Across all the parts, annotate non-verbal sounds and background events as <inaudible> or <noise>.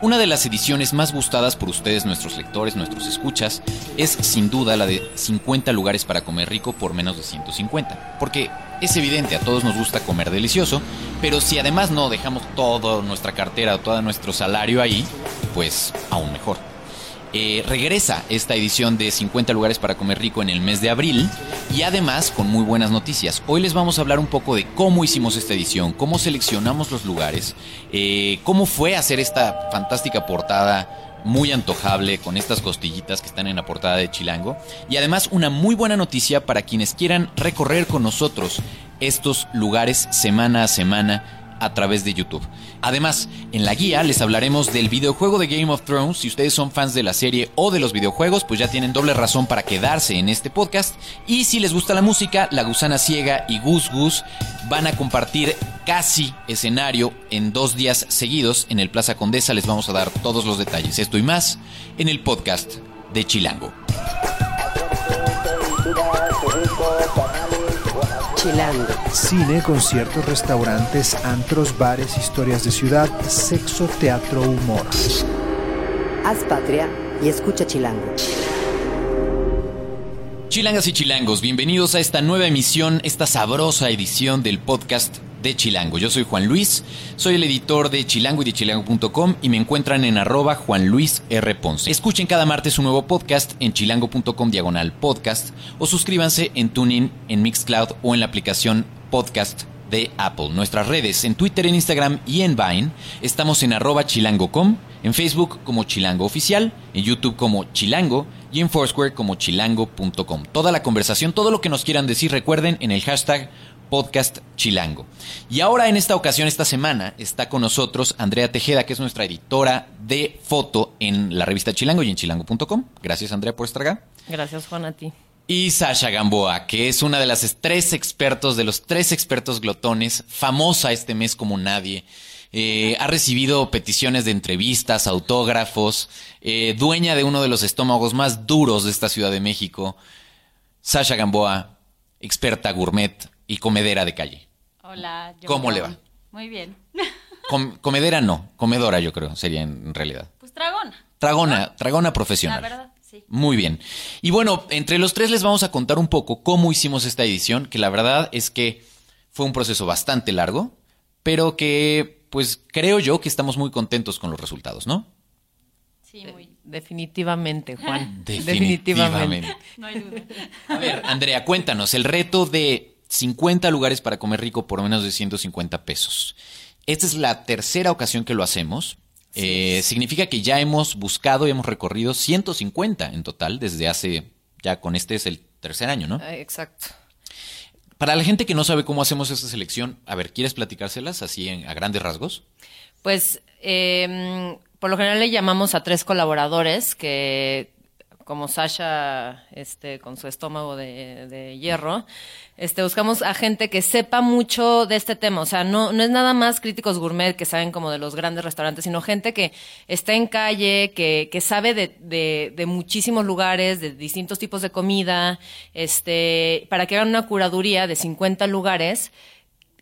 Una de las ediciones más gustadas por ustedes, nuestros lectores, nuestros escuchas, es sin duda la de 50 lugares para comer rico por menos de 150. Porque es evidente, a todos nos gusta comer delicioso, pero si además no dejamos toda nuestra cartera o todo nuestro salario ahí, pues aún mejor. Eh, regresa esta edición de 50 lugares para comer rico en el mes de abril y además con muy buenas noticias. Hoy les vamos a hablar un poco de cómo hicimos esta edición, cómo seleccionamos los lugares, eh, cómo fue hacer esta fantástica portada muy antojable con estas costillitas que están en la portada de Chilango y además una muy buena noticia para quienes quieran recorrer con nosotros estos lugares semana a semana a través de YouTube. Además, en la guía les hablaremos del videojuego de Game of Thrones. Si ustedes son fans de la serie o de los videojuegos, pues ya tienen doble razón para quedarse en este podcast. Y si les gusta la música, La Gusana Ciega y Gus Gus van a compartir casi escenario en dos días seguidos en el Plaza Condesa. Les vamos a dar todos los detalles. Esto y más en el podcast de Chilango. Chilango. Cine, conciertos, restaurantes, antros, bares, historias de ciudad, sexo, teatro, humor. Haz patria y escucha Chilango. Chilangas y chilangos, bienvenidos a esta nueva emisión, esta sabrosa edición del podcast de Chilango. Yo soy Juan Luis, soy el editor de Chilango y de chilango.com y me encuentran en arroba Juan Luis R. Ponce. Escuchen cada martes un nuevo podcast en chilango.com diagonal podcast o suscríbanse en TuneIn, en Mixcloud o en la aplicación podcast de Apple. Nuestras redes en Twitter, en Instagram y en Vine. Estamos en arroba chilango.com, en Facebook como Chilango Oficial, en YouTube como Chilango y en Foursquare como chilango.com. Toda la conversación, todo lo que nos quieran decir, recuerden en el hashtag podcast Chilango. Y ahora en esta ocasión, esta semana, está con nosotros Andrea Tejeda, que es nuestra editora de foto en la revista Chilango y en chilango.com. Gracias Andrea por estar acá. Gracias Juan a ti. Y Sasha Gamboa, que es una de las tres expertos, de los tres expertos glotones, famosa este mes como nadie. Eh, ha recibido peticiones de entrevistas, autógrafos, eh, dueña de uno de los estómagos más duros de esta Ciudad de México. Sasha Gamboa, experta gourmet y comedera de calle. Hola. yo ¿Cómo le va? Muy bien. <laughs> Com- comedera no, comedora yo creo, sería en, realidad. Pues dragona. Tragona, tragona La profesional. verdad, sí. Muy bien. Y bueno, entre los tres les vamos a contar un poco cómo hicimos esta edición, que la verdad es que fue un proceso bastante largo, pero que pues creo yo que estamos muy contentos con los resultados, ¿no? Sí, muy. Definitivamente, Juan. <laughs> Definitivamente. No hay duda. A ver, Andrea, cuéntanos, el reto de 50 lugares para comer rico por menos de 150 pesos. Esta es la tercera ocasión que lo hacemos. Eh, significa que ya hemos buscado y hemos recorrido 150 en total desde hace, ya con este es el tercer año, ¿no? Eh, Exacto. Para la gente que no sabe cómo hacemos esta selección, a ver, ¿quieres platicárselas así en- a grandes rasgos? Pues eh, por lo general le llamamos a tres colaboradores que, como Sasha, este, con su estómago de, de hierro, este, buscamos a gente que sepa mucho de este tema. O sea, no, no es nada más críticos gourmet que saben como de los grandes restaurantes, sino gente que está en calle, que, que sabe de, de, de muchísimos lugares, de distintos tipos de comida, este, para que hagan una curaduría de 50 lugares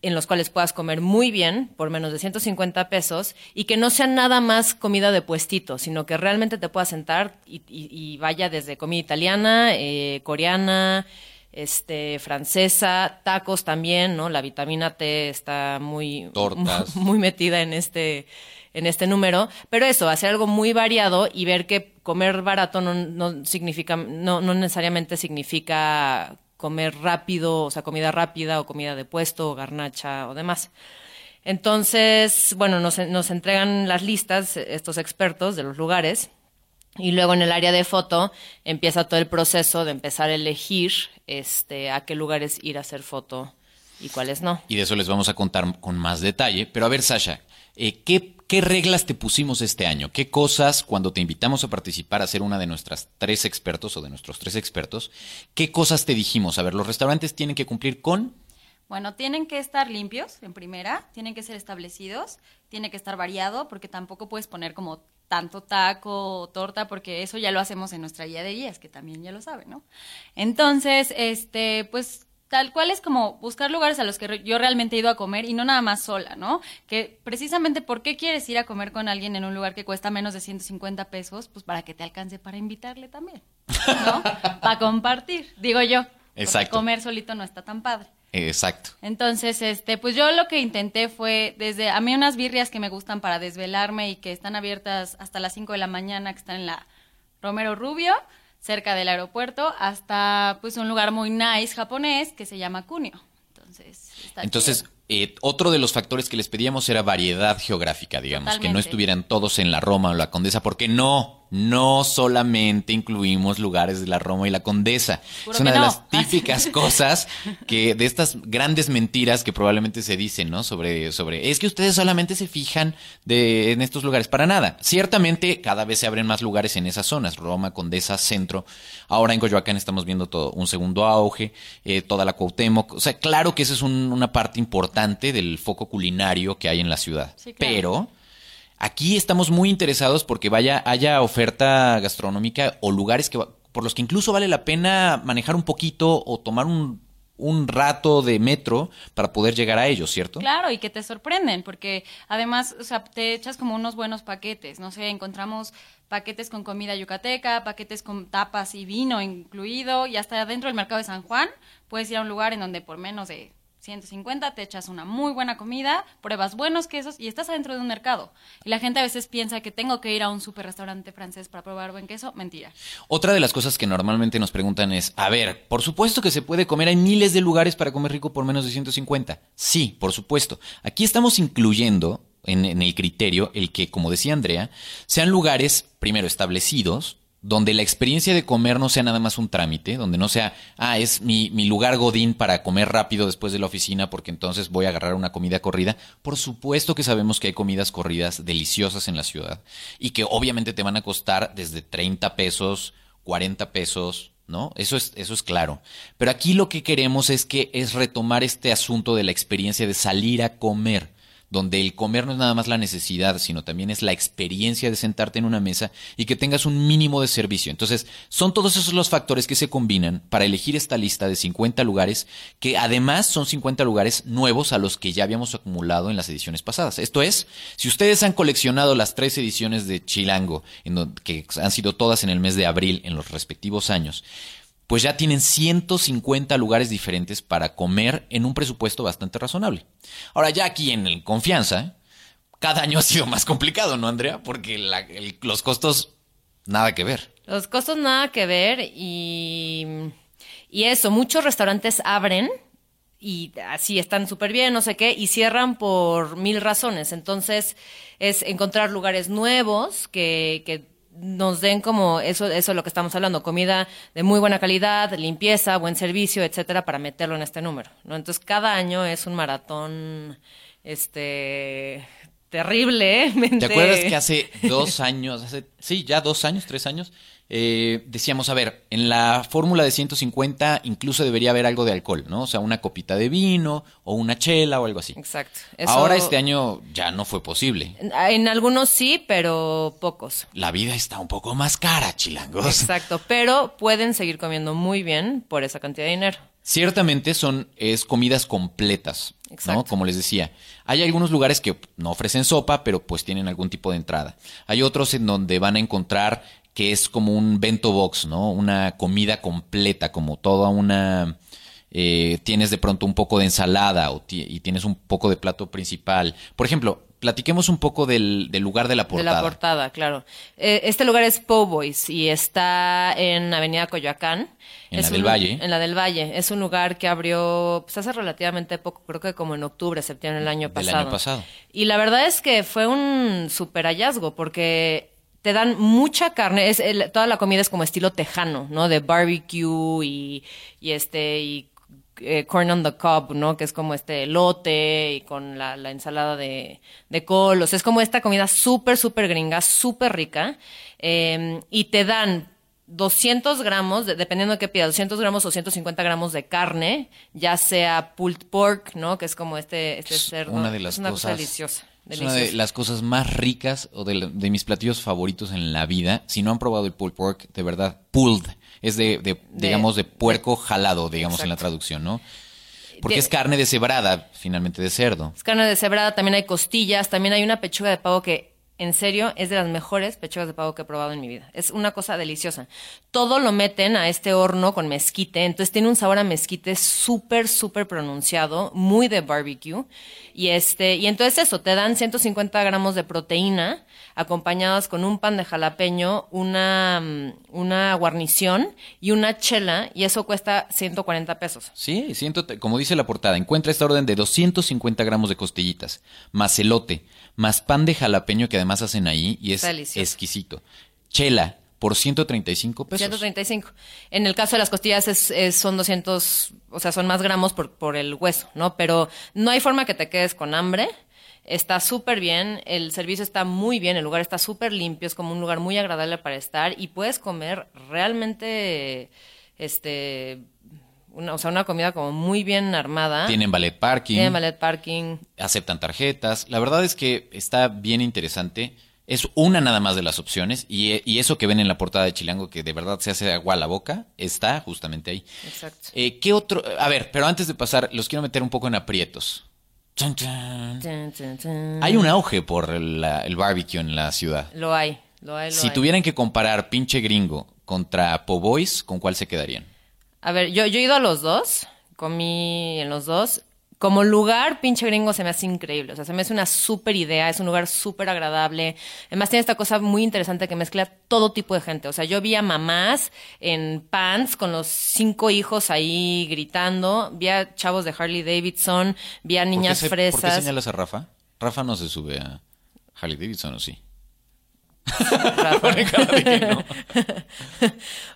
en los cuales puedas comer muy bien por menos de 150 pesos y que no sea nada más comida de puestito, sino que realmente te puedas sentar y, y- y vaya desde comida italiana, eh, coreana, este, francesa, tacos también, ¿no? La vitamina T está muy, Tortas. <laughs> muy metida en este, en este número. Pero eso, hacer algo muy variado y ver que comer barato no, no significa, no, no necesariamente significa comer rápido, o sea, comida rápida o comida de puesto o garnacha o demás. Entonces, bueno, nos, nos entregan las listas estos expertos de los lugares y luego en el área de foto empieza todo el proceso de empezar a elegir este, a qué lugares ir a hacer foto y cuáles no. Y de eso les vamos a contar con más detalle. Pero a ver, Sasha, eh, ¿qué, qué reglas te pusimos este año? ¿Qué cosas, cuando te invitamos a participar a ser una de nuestras tres expertos o de nuestros tres expertos, qué cosas te dijimos? A ver, los restaurantes tienen que cumplir con... Bueno, tienen que estar limpios, en primera, tienen que ser establecidos, tiene que estar variado, porque tampoco puedes poner como tanto taco o torta, porque eso ya lo hacemos en nuestra guía de guías, que también ya lo saben, ¿no? Entonces, este, pues tal cual es como buscar lugares a los que yo realmente he ido a comer y no nada más sola, ¿no? Que precisamente, ¿por qué quieres ir a comer con alguien en un lugar que cuesta menos de 150 pesos? Pues para que te alcance para invitarle también, ¿no? <laughs> para compartir, digo yo. Exacto. comer solito no está tan padre. Exacto. Entonces, este, pues yo lo que intenté fue desde a mí unas birrias que me gustan para desvelarme y que están abiertas hasta las 5 de la mañana, que están en la Romero Rubio, cerca del aeropuerto, hasta pues un lugar muy nice japonés que se llama Cunio. Entonces, está Entonces, eh, otro de los factores que les pedíamos era variedad geográfica, digamos, que no estuvieran todos en la Roma o la Condesa, porque no, no solamente incluimos lugares de la Roma y la Condesa. Es una de no. las típicas <laughs> cosas que de estas grandes mentiras que probablemente se dicen, ¿no? Sobre, sobre, es que ustedes solamente se fijan de, en estos lugares. Para nada. Ciertamente, cada vez se abren más lugares en esas zonas, Roma, Condesa, Centro. Ahora en Coyoacán estamos viendo todo un segundo auge, eh, toda la Cuauhtémoc. O sea, claro que esa es un- una parte importante del foco culinario que hay en la ciudad. Sí, claro. Pero aquí estamos muy interesados porque vaya, haya oferta gastronómica o lugares que, por los que incluso vale la pena manejar un poquito o tomar un, un rato de metro para poder llegar a ellos, ¿cierto? Claro, y que te sorprenden, porque además, o sea, te echas como unos buenos paquetes, no sé, encontramos paquetes con comida yucateca, paquetes con tapas y vino incluido, y hasta dentro del mercado de San Juan puedes ir a un lugar en donde por menos de 150 te echas una muy buena comida, pruebas buenos quesos y estás adentro de un mercado. Y la gente a veces piensa que tengo que ir a un super restaurante francés para probar buen queso, mentira. Otra de las cosas que normalmente nos preguntan es, a ver, por supuesto que se puede comer, hay miles de lugares para comer rico por menos de 150. Sí, por supuesto. Aquí estamos incluyendo en, en el criterio el que, como decía Andrea, sean lugares primero establecidos, donde la experiencia de comer no sea nada más un trámite, donde no sea, ah, es mi, mi lugar godín para comer rápido después de la oficina porque entonces voy a agarrar una comida corrida. Por supuesto que sabemos que hay comidas corridas deliciosas en la ciudad y que obviamente te van a costar desde 30 pesos, 40 pesos, ¿no? Eso es, eso es claro. Pero aquí lo que queremos es que es retomar este asunto de la experiencia de salir a comer donde el comer no es nada más la necesidad, sino también es la experiencia de sentarte en una mesa y que tengas un mínimo de servicio. Entonces, son todos esos los factores que se combinan para elegir esta lista de 50 lugares, que además son 50 lugares nuevos a los que ya habíamos acumulado en las ediciones pasadas. Esto es, si ustedes han coleccionado las tres ediciones de Chilango, en donde, que han sido todas en el mes de abril en los respectivos años, pues ya tienen 150 lugares diferentes para comer en un presupuesto bastante razonable. Ahora ya aquí en el confianza, cada año <laughs> ha sido más complicado, ¿no, Andrea? Porque la- el- los costos, nada que ver. Los costos nada que ver y, y eso, muchos restaurantes abren y así están súper bien, no sé qué, y cierran por mil razones. Entonces es encontrar lugares nuevos que, que nos den como eso, eso es lo que estamos hablando, comida de muy buena calidad, limpieza, buen servicio, etcétera, para meterlo en este número, ¿no? Entonces cada año es un maratón, este, terrible. <laughs> ¿Te acuerdas que hace dos años, hace, sí, ya dos años, tres años, eh, decíamos, a ver, en la fórmula de 150 incluso debería haber algo de alcohol, ¿no? O sea, una copita de vino o una chela o algo así. Exacto. Eso- Ahora este año ya no fue posible. En, algunos sí, pero pocos. La vida está un poco más cara, chilangos. Exacto, pero pueden seguir comiendo muy bien por esa cantidad de dinero. Ciertamente son es comidas completas, ¿no? Exacto. Como les decía, hay algunos lugares que no ofrecen sopa, pero pues tienen algún tipo de entrada. Hay otros en donde van a encontrar que es como un bento box, ¿no? Una comida completa, como toda una eh, tienes de pronto un poco de ensalada o y tienes un poco de plato principal. Por ejemplo, platiquemos un poco del, del lugar de la portada. De la portada, claro. Eh, este lugar es Po Boys y está en Avenida Coyoacán. En Es la del un- Valle. En la del Valle. Es un lugar que abrió pues, hace relativamente poco, creo que como en octubre, septiembre del año Del pasado. año pasado. Y la verdad es que fue un super hallazgo porque te dan mucha carne, es el- toda la comida es como estilo tejano, ¿no? De barbecue y, y este y eh, corn on the cob, ¿no? Que es como este elote y con la, la ensalada de, de col. O sea, es como esta comida súper, súper gringa, súper rica. Eh, y te dan 200 gramos, de- dependiendo de qué pidas, 200 gramos o 150 gramos de carne, ya sea pulled pork, ¿no? Que es como este, este Es cerdo. una de las es una cosa cosas deliciosa. Es una de las cosas más ricas o de, la- de mis platillos favoritos en la vida. Si no han probado el pulled pork, de verdad, pulled. Es de, de, digamos, de puerco jalado, digamos, en la traducción, ¿no? Porque es carne deshebrada, finalmente, de cerdo. Es carne deshebrada, también hay costillas, también hay una pechuga de pavo que, en serio, es de las mejores pechugas de pavo que he probado en mi vida. Es una cosa deliciosa. Todo lo meten a este horno con mezquite, entonces tiene un sabor a mezquite súper, súper pronunciado, muy de barbecue. Y este, y entonces eso, te dan 150 gramos de proteína, acompañadas con un pan de jalapeño, una, mm, una guarnición y una chela, y eso cuesta 140 pesos. Sí, siento, como dice la portada, encuentra esta orden de 250 gramos de costillitas, más elote, más pan de jalapeño que además hacen ahí y es delicioso. exquisito. Chela, por 135 pesos. 135. En el caso de las costillas es, es- son 200, o sea, son más gramos por, por el hueso, ¿no? Pero no hay forma que te quedes con hambre. Está súper bien, el servicio está muy bien, el lugar está súper limpio, es como un lugar muy agradable para estar y puedes comer realmente, este, una, o sea, una comida como muy bien armada. Tienen ballet parking, Tienen ballet parking. aceptan tarjetas. La verdad es que está bien interesante. Es una nada más de las opciones y, y eso que ven en la portada de Chilango que de verdad se hace agua a la boca está justamente ahí. Exacto. Eh, ¿Qué otro? A ver, pero antes de pasar, los quiero meter un poco en aprietos. Hay un auge por la- el barbecue en la ciudad. Lo hay, lo hay, lo Si hay. tuvieran que comparar pinche gringo contra Po' Boys, ¿con cuál se quedarían? A ver, yo, yo he ido a los dos, comí en los dos. Como lugar, pinche gringo se me hace increíble. O sea, se me hace una súper idea, es un lugar súper agradable. Además, tiene esta cosa muy interesante que mezcla todo tipo de gente. O sea, yo vi a mamás en pants con los cinco hijos ahí gritando. Vi a chavos de Harley Davidson, vi a niñas ¿Por qué, se- ¿Por qué fresas. señalas a Rafa? Rafa no se sube a Harley Davidson, ¿o sí? Rafa. <laughs>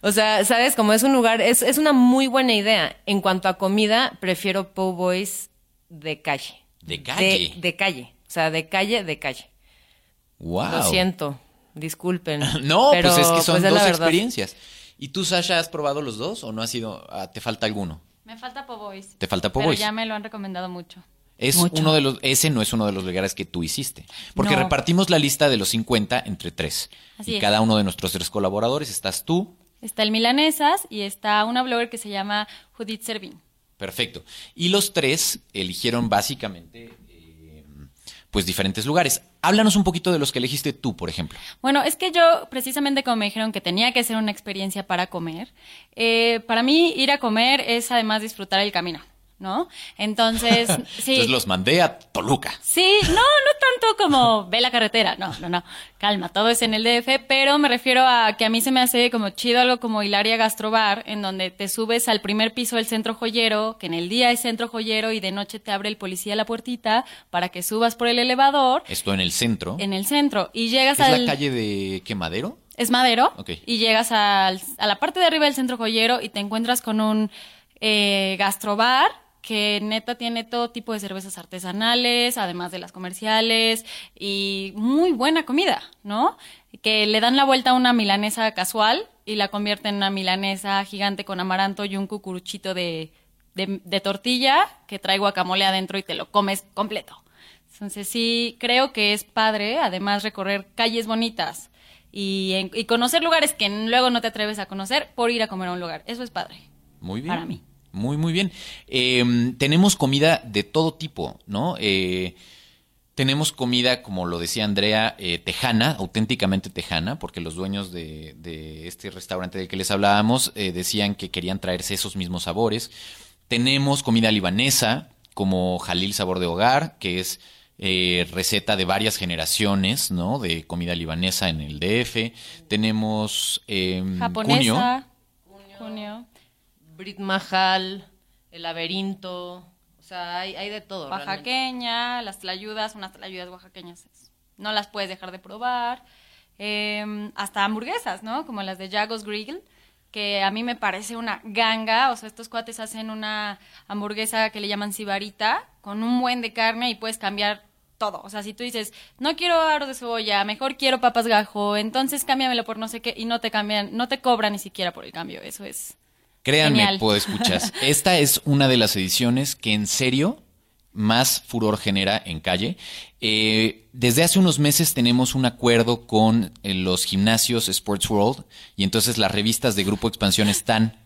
o sea, sabes, como es un lugar, es, es una muy buena idea. En cuanto a comida, prefiero Po' Boys de calle. ¿De calle? De, de calle. O sea, de calle, de calle. Wow. Lo siento. Disculpen. <laughs> No, pero, pues es que son pues, es dos experiencias. ¿Y tú, Sasha, has probado los dos o no has sido, ah, te falta alguno? Me falta Po' Boys. Te falta Po' Pero Boys. ya me lo han recomendado mucho. Es Mucho. uno de los, ese no es uno de los lugares que tú hiciste. Porque No. repartimos la lista de los 50 entre tres. Así y es. cada uno de nuestros tres colaboradores estás tú. Está el Milanesas y está una blogger que se llama Judith Servín. Perfecto. Y los tres eligieron básicamente, eh, pues, diferentes lugares. Háblanos un poquito de los que elegiste tú, por ejemplo. Bueno, es que yo, precisamente como me dijeron que tenía que ser una experiencia para comer, eh, para mí ir a comer es además disfrutar el camino, ¿no? Entonces, <laughs> sí. Entonces los mandé a Toluca. Sí, no, no tanto como ve la carretera, no, no, no, calma, todo es en el DF, pero me refiero a que a mí se me hace como chido algo como Hilaria Gastrobar, en donde te subes al primer piso del centro joyero, que en el día es centro joyero y de noche te abre el policía la puertita para que subas por el elevador Esto en el centro. en el centro y llegas ¿Es al... la calle de qué Madero? Es Madero. Ok. Y llegas al- a la parte de arriba del centro joyero y te encuentras con un eh, gastrobar que neta tiene todo tipo de cervezas artesanales, además de las comerciales, y muy buena comida, ¿no? Que le dan la vuelta a una milanesa casual y la convierten en una milanesa gigante con amaranto y un cucuruchito de, de, de tortilla que trae guacamole adentro y te lo comes completo. Entonces sí, creo que es padre, además recorrer calles bonitas y, en- y conocer lugares que luego no te atreves a conocer por ir a comer a un lugar. Eso es padre. Muy bien. Para mí. Muy, muy bien. Eh, tenemos comida de todo tipo, ¿no? Eh, tenemos comida, como lo decía Andrea, eh, tejana, auténticamente tejana, porque los dueños de, de este restaurante del que les hablábamos eh, decían que querían traerse esos mismos sabores. Tenemos comida libanesa, como Jalil Sabor de Hogar, que es eh, receta de varias generaciones, ¿no? De comida libanesa en el DF. Tenemos eh, cunio. Japonesa. Brit Mahal, el laberinto. O sea, hay, hay de todo. Oaxaqueña, las tlayudas, unas tlayudas oaxaqueñas. No las puedes dejar de probar. Eh, hasta hamburguesas, ¿no? Como las de Jagos Grill, que a mí me parece una ganga. O sea, estos cuates hacen una hamburguesa que le llaman sibarita, con un buen de carne y puedes cambiar todo. O sea, si tú dices, no quiero aro de cebolla, mejor quiero papas gajo, entonces cámbiamelo por no sé qué, y no te cambian, no te cobran ni siquiera por el cambio. Eso es. Créanme, Genial. puedo escuchas. <laughs> Esta es una de las ediciones que en serio más furor genera en calle. Eh, desde hace unos meses tenemos un acuerdo con eh, los gimnasios Sports World y entonces las revistas de Grupo Expansión están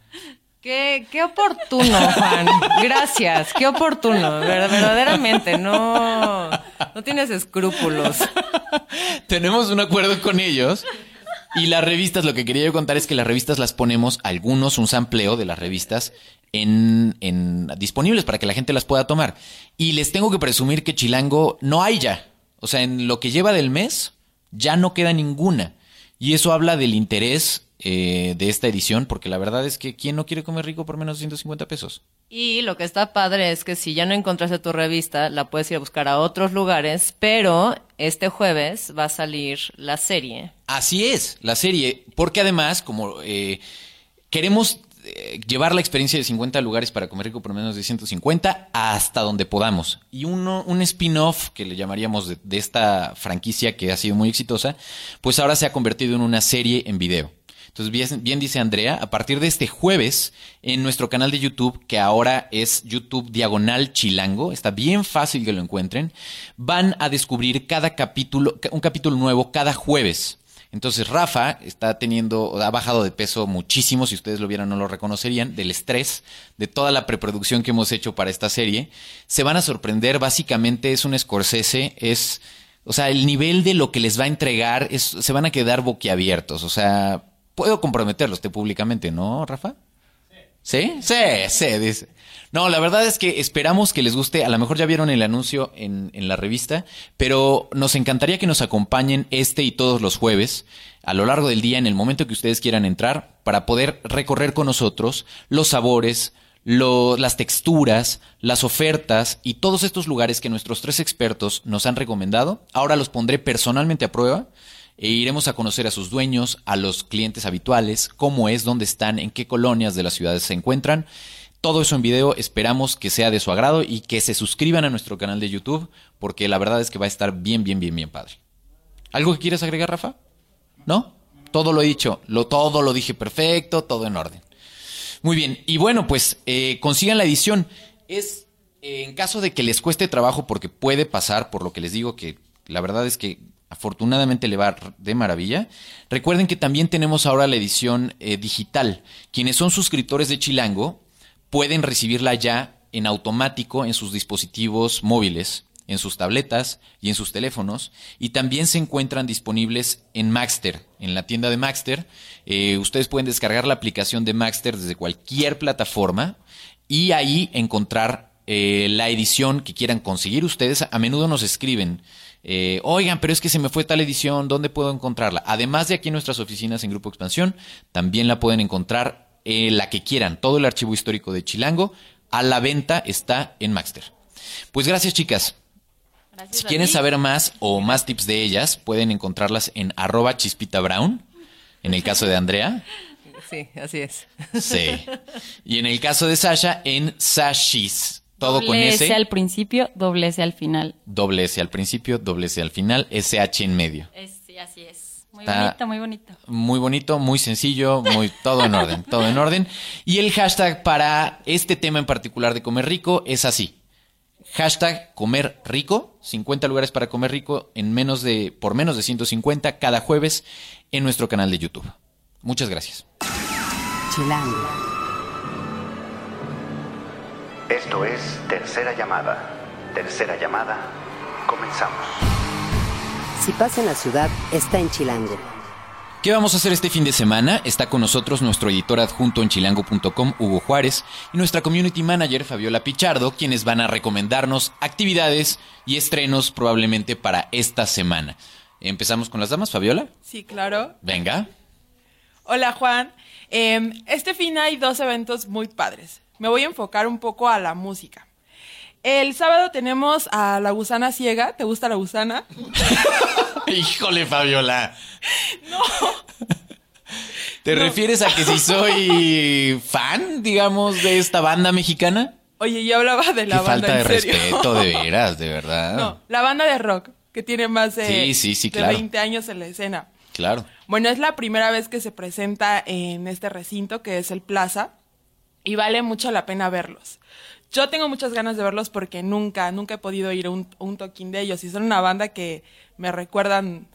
Qué, qué oportuno, Juan. Gracias. Qué oportuno. Ver- Verdaderamente, no, no tienes escrúpulos. <laughs> Tenemos un acuerdo con ellos. Y las revistas, lo que quería yo contar es que las revistas las ponemos, algunos, un sampleo de las revistas, en, en disponibles para que la gente las pueda tomar. Y les tengo que presumir que Chilango no hay ya. O sea, en lo que lleva del mes, ya no queda ninguna. Y eso habla del interés eh, de esta edición, porque la verdad es que ¿quién no quiere comer rico por menos de 150 pesos? Y lo que está padre es que si ya no encontraste tu revista, la puedes ir a buscar a otros lugares, pero este jueves va a salir la serie. Así es, la serie, porque además, como eh, queremos eh, llevar la experiencia de 50 lugares para comer rico por menos de 150 hasta donde podamos. Y uno, un spin-off que le llamaríamos de, de esta franquicia que ha sido muy exitosa, pues ahora se ha convertido en una serie en video. Entonces, bien, dice Andrea, a partir de este jueves en nuestro canal de YouTube, que ahora es YouTube Diagonal Chilango, está bien fácil que lo encuentren, van a descubrir cada capítulo, un capítulo nuevo cada jueves. Entonces Rafa está teniendo, ha bajado de peso muchísimo, si ustedes lo vieran no lo reconocerían, del estrés, de toda la preproducción que hemos hecho para esta serie. Se van a sorprender, básicamente es un Scorsese, es, o sea, el nivel de lo que les va a entregar, es, se van a quedar boquiabiertos, o sea, puedo comprometerlos te públicamente, ¿no, Rafa? ¿Sí? Sí, sí, dice. No, la verdad es que esperamos que les guste. A lo mejor ya vieron el anuncio en, en la revista, pero nos encantaría que nos acompañen este y todos los jueves a lo largo del día en el momento que ustedes quieran entrar para poder recorrer con nosotros los sabores, lo- las texturas, las ofertas y todos estos lugares que nuestros tres expertos nos han recomendado. Ahora los pondré personalmente a prueba e iremos a conocer a sus dueños, a los clientes habituales, cómo es, dónde están, en qué colonias de las ciudades se encuentran. Todo eso en video, esperamos que sea de su agrado y que se suscriban a nuestro canal de YouTube, porque la verdad es que va a estar bien, bien, bien, bien padre. ¿Algo que quieras agregar, Rafa? ¿No? Todo lo he dicho, lo, todo lo dije perfecto, todo en orden. Muy bien, y bueno, pues eh, consigan la edición. Es eh, en caso de que les cueste trabajo, porque puede pasar, por lo que les digo, que la verdad es que afortunadamente le va de maravilla. Recuerden que también tenemos ahora la edición eh, digital. Quienes son suscriptores de Chilango pueden recibirla ya en automático en sus dispositivos móviles, en sus tabletas y en sus teléfonos. Y también se encuentran disponibles en Maxter, en la tienda de Maxter. Eh, ustedes pueden descargar la aplicación de Maxter desde cualquier plataforma y ahí encontrar eh, la edición que quieran conseguir ustedes. A menudo nos escriben. Eh, Oigan, pero es que se me fue tal edición, ¿dónde puedo encontrarla? Además de aquí en nuestras oficinas en Grupo Expansión, también la pueden encontrar eh, la que quieran. Todo el archivo histórico de Chilango a la venta está en Maxter. Pues gracias, chicas. Gracias Si quieren ti. saber más o más tips de ellas, pueden encontrarlas en arroba chispita brown, en el caso de Andrea. Sí, así es. Sí. Y en el caso de Sasha, en Sashis. Todo con Doble S. S al principio, doble S al final. Doble S al principio, doble S al final, SH en medio. Es, sí, así es. Muy Está- bonito, muy bonito. Muy bonito, muy sencillo, muy todo en orden, todo en orden. Y el hashtag para este tema en particular de comer rico es así. Hashtag comer rico, 50 lugares para comer rico en menos de, por menos de 150 cada jueves en nuestro canal de YouTube. Muchas gracias. Chilango. Esto es Tercera Llamada. Tercera Llamada. Comenzamos. Si pasa en la ciudad, está en Chilango. ¿Qué vamos a hacer este fin de semana? Está con nosotros nuestro editor adjunto en chilango.com, Hugo Juárez, y nuestra community manager, Fabiola Pichardo, quienes van a recomendarnos actividades y estrenos probablemente para esta semana. Empezamos con las damas, Fabiola. Sí, claro. Venga. Hola Juan. Eh, este fin hay dos eventos muy padres. Me voy a enfocar un poco a la música. El sábado tenemos a La Gusana Ciega. ¿Te gusta La Gusana? <laughs> Híjole, Fabiola. No. ¿Te refieres a que si soy fan, digamos, de esta banda mexicana? Oye, yo hablaba de Qué la banda falta de serio. respeto, de <laughs> veras, de verdad. No, la banda de rock, que tiene más de, Sí, sí, sí, de claro. 20 años en la escena. Claro. Bueno, es la primera vez que se presenta en este recinto, que es el Plaza, y vale mucho la pena verlos. Yo tengo muchas ganas de verlos porque nunca, nunca he podido ir a un, un toquín de ellos. Y son una banda que me recuerdan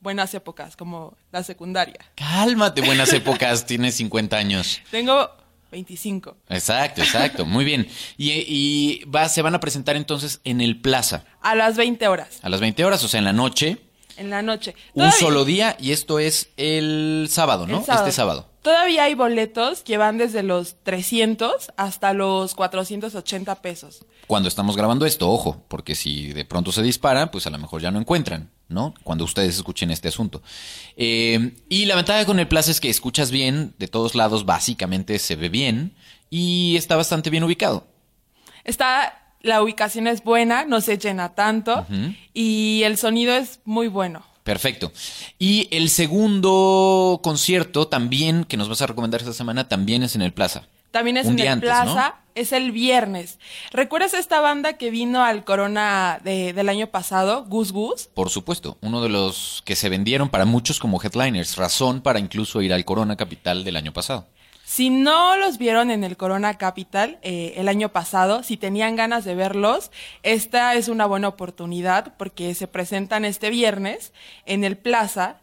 buenas épocas, como la secundaria. Cálmate, buenas épocas, <laughs> tienes 50 años. Tengo 25. Exacto, exacto, muy bien. Y, y va, se van a presentar entonces en el Plaza A las 20 horas, a las 20 horas, o sea, en la noche, en la noche. un solo día, y esto es el sábado, ¿no? el sábado. Este sábado. Todavía hay boletos que van desde los 300 hasta los 480 pesos. Cuando estamos grabando esto, ojo, porque si de pronto se dispara, pues a lo mejor ya no encuentran, ¿no? Cuando ustedes escuchen este asunto. Eh, y la ventaja con el Plaza es que escuchas bien, de todos lados básicamente se ve bien y está bastante bien ubicado. Está, la ubicación es buena, no se llena tanto y el sonido es muy bueno. Perfecto. Y el segundo concierto también, que nos vas a recomendar esta semana, también es en el Plaza. También es Un en día el antes, Plaza, es el viernes. ¿Recuerdas esta banda que vino al Corona de- del año pasado, Gus Gus? Por supuesto, uno de los que se vendieron para muchos como headliners, razón para incluso ir al Corona Capital del año pasado. Si no los vieron en el Corona Capital eh, el año pasado, si tenían ganas de verlos, esta es una buena oportunidad porque se presentan este viernes en el Plaza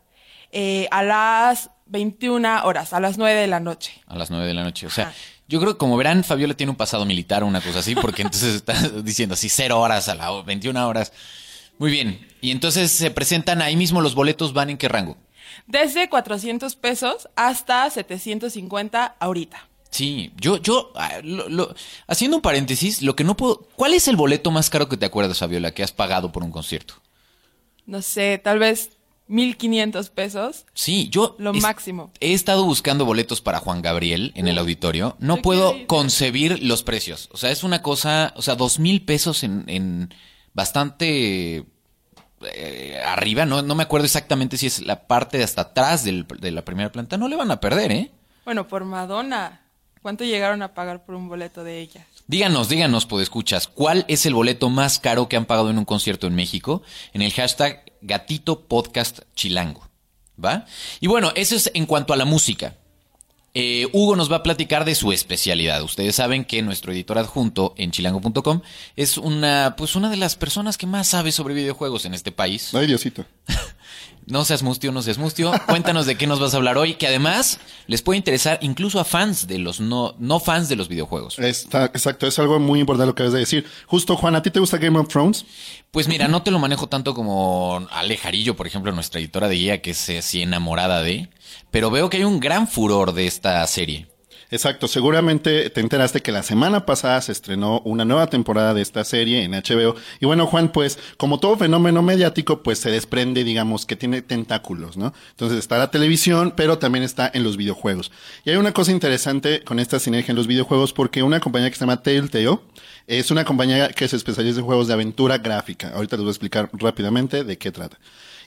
eh, a las 21 horas, a las 9 de la noche. A las 9 de la noche. O sea, Ajá. yo creo que como verán, Fabiola tiene un pasado militar o una cosa así, porque <laughs> entonces está diciendo así, cero horas a las 21 horas. Muy bien. Y entonces se presentan ahí mismo, los boletos van en qué rango. Desde 400 pesos hasta 750 ahorita. Sí, yo, yo, ah, lo- lo- haciendo un paréntesis, lo que no puedo, ¿cuál es el boleto más caro que te acuerdas, Fabiola, que has pagado por un concierto? No sé, tal vez 1500 pesos. Sí, yo Lo es- máximo. he estado buscando boletos para Juan Gabriel en el auditorio. No puedo concebir los precios. O sea, es una cosa, o sea, dos mil pesos en, en bastante eh, arriba. No, no me acuerdo exactamente si es la parte de hasta atrás del- de la primera planta. No le van a perder, ¿eh? Bueno, por Madonna. ¿Cuánto llegaron a pagar por un boleto de ella? Díganos, díganos, escuchas, ¿cuál es el boleto más caro que han pagado en un concierto en México? En el hashtag Gatito Podcast Chilango. ¿Va? Y bueno, eso es en cuanto a la música. Eh, Hugo nos va a platicar de su especialidad. Ustedes saben que nuestro editor adjunto en chilango.com es una, pues una de las personas que más sabe sobre videojuegos en este país. Ay, Diosito. <laughs> No seas mustio, no seas mustio. Cuéntanos de qué nos vas a hablar hoy, que además les puede interesar incluso a fans de los no, no fans de los videojuegos. Está, exacto, es algo muy importante lo que acabas de decir. Justo, Juan, ¿a ti te gusta Game of Thrones? Pues mira, no te lo manejo tanto como Ale Jarillo, por ejemplo, nuestra editora de guía, que es así enamorada de, pero veo que hay un gran furor de esta serie. Exacto, seguramente te enteraste que la semana pasada se estrenó una nueva temporada de esta serie en HBO. Y bueno, Juan, pues como todo fenómeno mediático, pues se desprende, digamos, que tiene tentáculos, ¿no? Entonces está la televisión, pero también está en los videojuegos. Y hay una cosa interesante con esta sinergia en los videojuegos, porque una compañía que se llama Telltale es una compañía que se especializa en juegos de aventura gráfica. Ahorita les voy a explicar rápidamente de qué trata.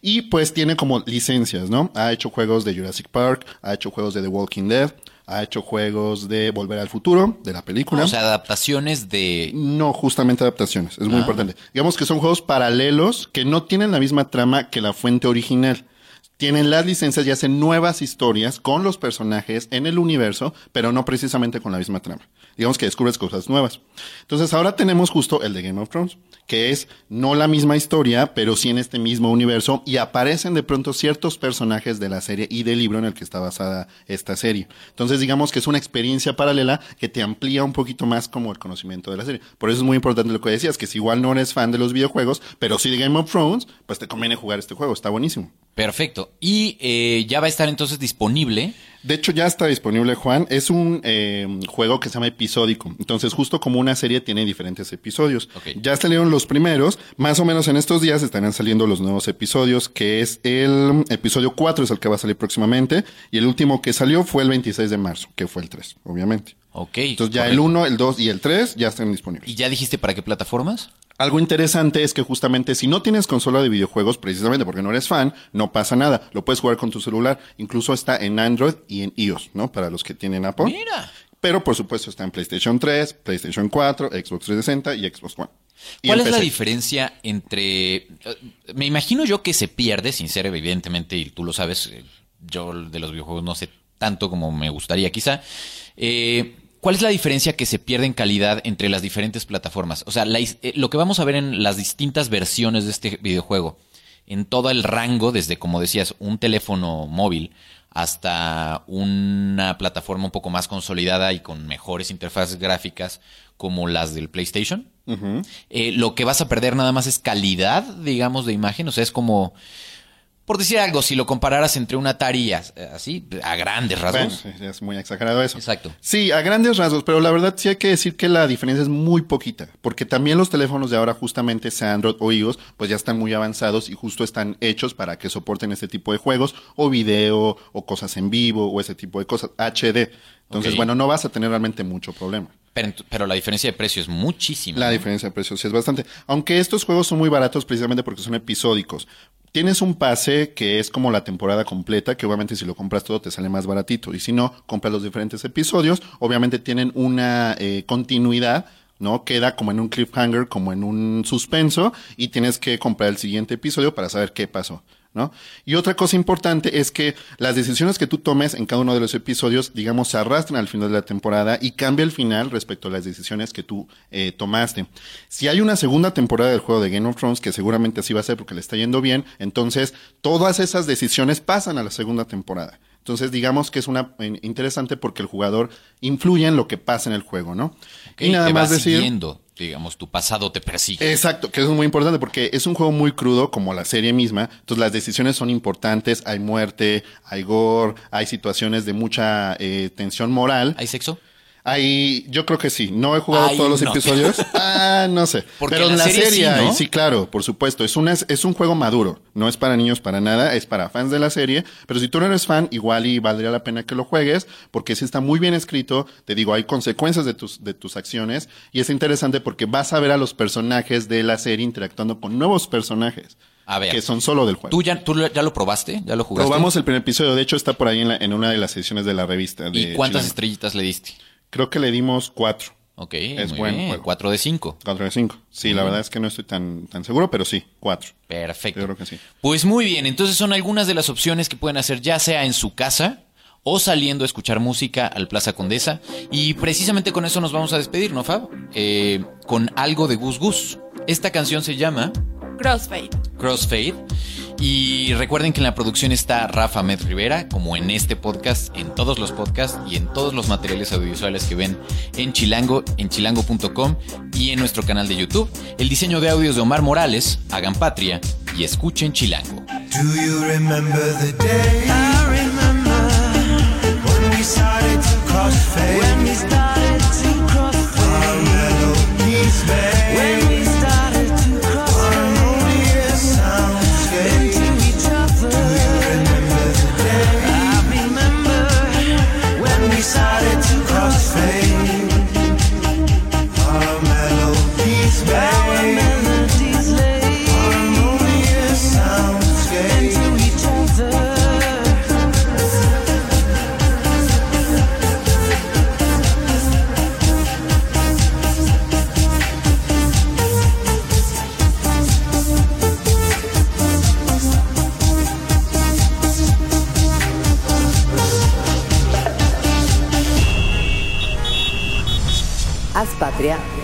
Y pues tiene como licencias, ¿no? Ha hecho juegos de Jurassic Park, ha hecho juegos de The Walking Dead, ha hecho juegos de Volver al Futuro, de la película. O sea, adaptaciones de... no justamente adaptaciones, es muy Ah. importante. Digamos que son juegos paralelos que no tienen la misma trama que la fuente original. Tienen las licencias y hacen nuevas historias con los personajes en el universo, pero no precisamente con la misma trama. Digamos que descubres cosas nuevas. Entonces ahora tenemos justo el de Game of Thrones, que es no la misma historia, pero sí en este mismo universo y aparecen de pronto ciertos personajes de la serie y del libro en el que está basada esta serie. Entonces digamos que es una experiencia paralela que te amplía un poquito más como el conocimiento de la serie. Por eso es muy importante lo que decías, que si igual no eres fan de los videojuegos, pero sí de Game of Thrones, pues te conviene jugar este juego, está buenísimo. Perfecto. Y eh, ya va a estar entonces disponible. De hecho, ya está disponible, Juan. Es un eh, juego que se llama episódico. Entonces, justo como una serie tiene diferentes episodios. Ok. Ya salieron los primeros. Más o menos en estos días estarán saliendo los nuevos episodios, que es el episodio 4, es el que va a salir próximamente. Y el último que salió fue el 26 de marzo, que fue el 3, obviamente. Ok. Entonces, ya correcto. el 1, el 2 y el 3 ya están disponibles. ¿Y ya dijiste para qué plataformas? Algo interesante es que justamente si no tienes consola de videojuegos, precisamente porque no eres fan, no pasa nada. Lo puedes jugar con tu celular. Incluso está en Android y en iOS, ¿no? Para los que tienen Apple. Mira. Pero por supuesto está en PlayStation 3, PlayStation 4, Xbox 360 y Xbox One. Y ¿Cuál es la diferencia entre... eh, Me imagino yo que se pierde, sin ser evidentemente, y tú lo sabes, eh, yo de los videojuegos no sé tanto como me gustaría quizá. Eh, ¿Cuál es la diferencia que se pierde en calidad entre las diferentes plataformas? O sea, la eh, lo que vamos a ver en las distintas versiones de este videojuego, en todo el rango, desde, como decías, un teléfono móvil hasta una plataforma un poco más consolidada y con mejores interfaces gráficas como las del PlayStation. Eh, lo que vas a perder nada más es calidad, digamos, de imagen. O sea, es como, por decir algo, si lo compararas entre un Atari as- así, a grandes rasgos. Bueno, es muy exagerado eso. Exacto. Sí, a grandes rasgos, pero la verdad sí hay que decir que la diferencia es muy poquita, porque también los teléfonos de ahora, justamente sea Android o iOS, pues ya están muy avanzados y justo están hechos para que soporten este tipo de juegos, o video, o cosas en vivo, o ese tipo de cosas, HD. Entonces, bueno, no vas a tener realmente mucho problema. Pero, pero la diferencia de precio es muchísima. La ¿no? diferencia de precios sí es bastante. Aunque estos juegos son muy baratos precisamente porque son episódicos. Tienes un pase que es como la temporada completa, que obviamente si lo compras todo te sale más baratito. Y si no, compras los diferentes episodios. Obviamente tienen una eh, continuidad, ¿no? Queda como en un cliffhanger, como en un suspenso, y tienes que comprar el siguiente episodio para saber qué pasó. ¿No? Y otra cosa importante es que las decisiones que tú tomes en cada uno de los episodios, digamos, se arrastran al final de la temporada y cambia el final respecto a las decisiones que tú eh, tomaste. Si hay una segunda temporada del juego de Game of Thrones, que seguramente así va a ser porque le está yendo bien, entonces todas esas decisiones pasan a la segunda temporada. Entonces, digamos que es una eh, interesante porque el jugador influye en lo que pasa en el juego, ¿no? Y nada te más decir. siguiendo, digamos, tu pasado te persigue. Exacto, que eso es muy importante porque es un juego muy crudo como la serie misma, entonces las decisiones son importantes, hay muerte, hay gore, hay situaciones de mucha eh, tensión moral. ¿Hay sexo? Hay, yo creo que sí, no he jugado Ay, todos los no. episodios, <laughs> ah, no sé, Porque pero en la serie serie, sí, sí, claro, por supuesto, es, una, es un juego maduro, no es para niños para nada, es para fans de la serie, pero si tú no eres fan, igual y valdría la pena que lo juegues, porque sí está muy bien escrito, te digo, hay consecuencias de tus, de tus acciones, y es interesante porque vas a ver a los personajes de la serie interactuando con nuevos personajes. A ver. Que son solo del juego. ¿Tú ya, tú ya lo probaste? ¿Ya lo jugaste? Probamos el primer episodio, de hecho está por ahí en, la- en una de las ediciones de la revista. De ¿Y cuántas estrellitas le diste? Creo que le dimos cuatro. Ok, Es muy buen bien. juego. 4 de 5. Cuatro de cinco. Sí, la verdad es que no estoy tan, tan seguro, pero sí, cuatro. Perfecto. Yo creo que sí. Pues muy bien, entonces son algunas de las opciones que pueden hacer ya sea en su casa o saliendo a escuchar música al Plaza Condesa. Y precisamente con eso nos vamos a despedir, ¿no, Fab? Eh, con algo de Gus Gus. Esta canción se llama Crossfade. Crossfade. Y recuerden que en la producción está Rafa Med Rivera, como en este podcast, en todos los podcasts y en todos los materiales audiovisuales que ven en Chilango, en chilango.com y en nuestro canal de YouTube. El diseño de audios de Omar Morales, hagan patria y escuchen Chilango. Do you remember the day? I remember when we started to crossfade. When we started to crossfade. Our melodies made. When